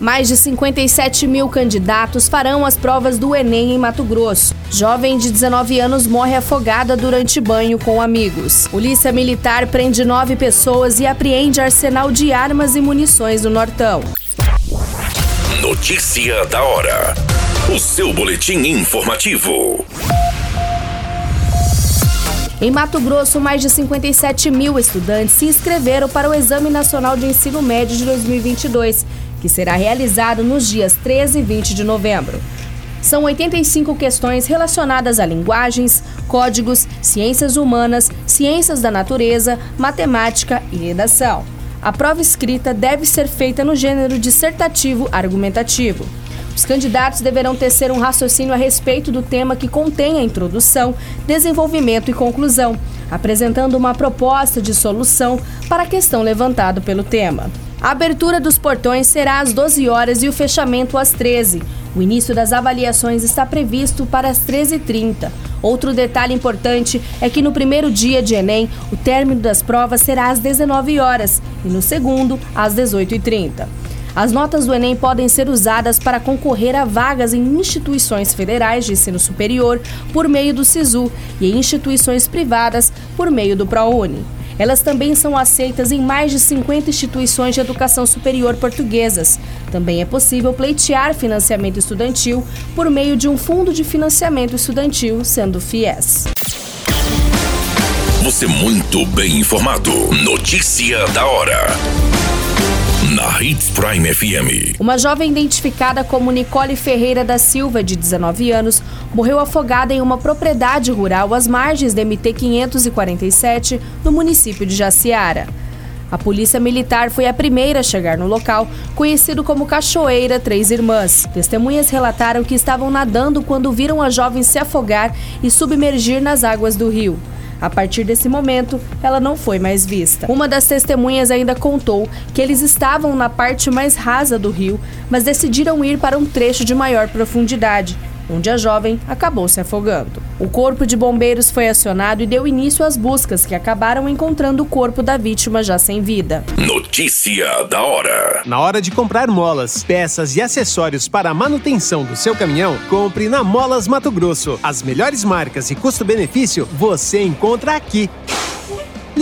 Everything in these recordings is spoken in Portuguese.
Mais de 57 mil candidatos farão as provas do Enem em Mato Grosso. Jovem de 19 anos morre afogada durante banho com amigos. Polícia Militar prende nove pessoas e apreende arsenal de armas e munições no Nortão. Notícia da hora. O seu boletim informativo. Em Mato Grosso, mais de 57 mil estudantes se inscreveram para o Exame Nacional de Ensino Médio de 2022 que será realizado nos dias 13 e 20 de novembro. São 85 questões relacionadas a linguagens, códigos, ciências humanas, ciências da natureza, matemática e redação. A prova escrita deve ser feita no gênero dissertativo argumentativo. Os candidatos deverão tecer um raciocínio a respeito do tema que contém a introdução, desenvolvimento e conclusão, apresentando uma proposta de solução para a questão levantada pelo tema. A abertura dos portões será às 12 horas e o fechamento às 13. O início das avaliações está previsto para as 13h30. Outro detalhe importante é que no primeiro dia de Enem, o término das provas será às 19 horas e no segundo, às 18h30. As notas do Enem podem ser usadas para concorrer a vagas em instituições federais de ensino superior por meio do SISU e em instituições privadas por meio do ProUni. Elas também são aceitas em mais de 50 instituições de educação superior portuguesas. Também é possível pleitear financiamento estudantil por meio de um fundo de financiamento estudantil, sendo FIES. Você muito bem informado. Notícia da hora na Hits Prime FM. Uma jovem identificada como Nicole Ferreira da Silva, de 19 anos, morreu afogada em uma propriedade rural às margens da MT 547, no município de Jaciara. A polícia militar foi a primeira a chegar no local, conhecido como Cachoeira Três Irmãs. Testemunhas relataram que estavam nadando quando viram a jovem se afogar e submergir nas águas do rio. A partir desse momento, ela não foi mais vista. Uma das testemunhas ainda contou que eles estavam na parte mais rasa do rio, mas decidiram ir para um trecho de maior profundidade, onde a jovem acabou se afogando. O corpo de bombeiros foi acionado e deu início às buscas, que acabaram encontrando o corpo da vítima já sem vida. Notícia da hora: Na hora de comprar molas, peças e acessórios para a manutenção do seu caminhão, compre na Molas Mato Grosso. As melhores marcas e custo-benefício você encontra aqui.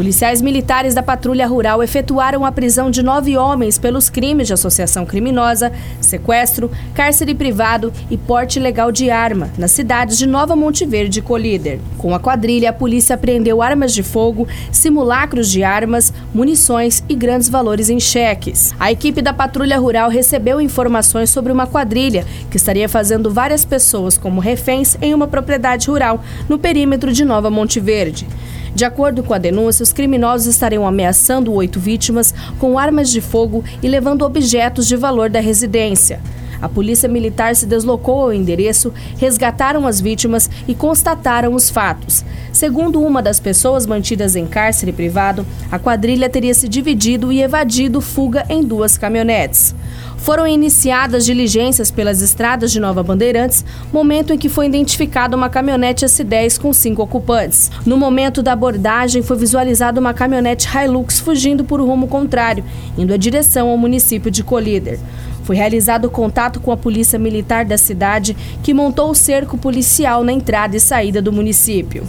Policiais militares da Patrulha Rural efetuaram a prisão de nove homens pelos crimes de associação criminosa, sequestro, cárcere privado e porte ilegal de arma, nas cidades de Nova Monte Verde e Colíder. Com a quadrilha, a polícia apreendeu armas de fogo, simulacros de armas, munições e grandes valores em cheques. A equipe da Patrulha Rural recebeu informações sobre uma quadrilha que estaria fazendo várias pessoas como reféns em uma propriedade rural no perímetro de Nova Monte Verde. De acordo com a denúncia, os criminosos estariam ameaçando oito vítimas com armas de fogo e levando objetos de valor da residência. A polícia militar se deslocou ao endereço, resgataram as vítimas e constataram os fatos. Segundo uma das pessoas mantidas em cárcere privado, a quadrilha teria se dividido e evadido fuga em duas caminhonetes. Foram iniciadas diligências pelas estradas de Nova Bandeirantes, momento em que foi identificada uma caminhonete S10 com cinco ocupantes. No momento da abordagem, foi visualizada uma caminhonete Hilux fugindo por rumo contrário, indo em direção ao município de Colíder. Foi realizado contato com a polícia militar da cidade, que montou o cerco policial na entrada e saída do município.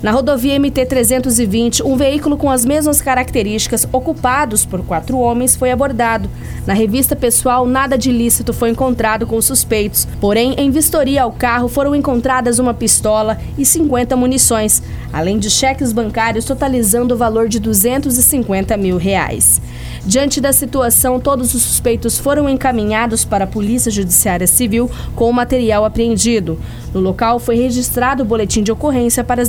Na rodovia MT-320, um veículo com as mesmas características, ocupados por quatro homens, foi abordado. Na revista pessoal, nada de ilícito foi encontrado com os suspeitos. Porém, em vistoria ao carro foram encontradas uma pistola e 50 munições, além de cheques bancários totalizando o valor de 250 mil reais. Diante da situação, todos os suspeitos foram encaminhados para a Polícia Judiciária Civil com o material apreendido. No local foi registrado o boletim de ocorrência para as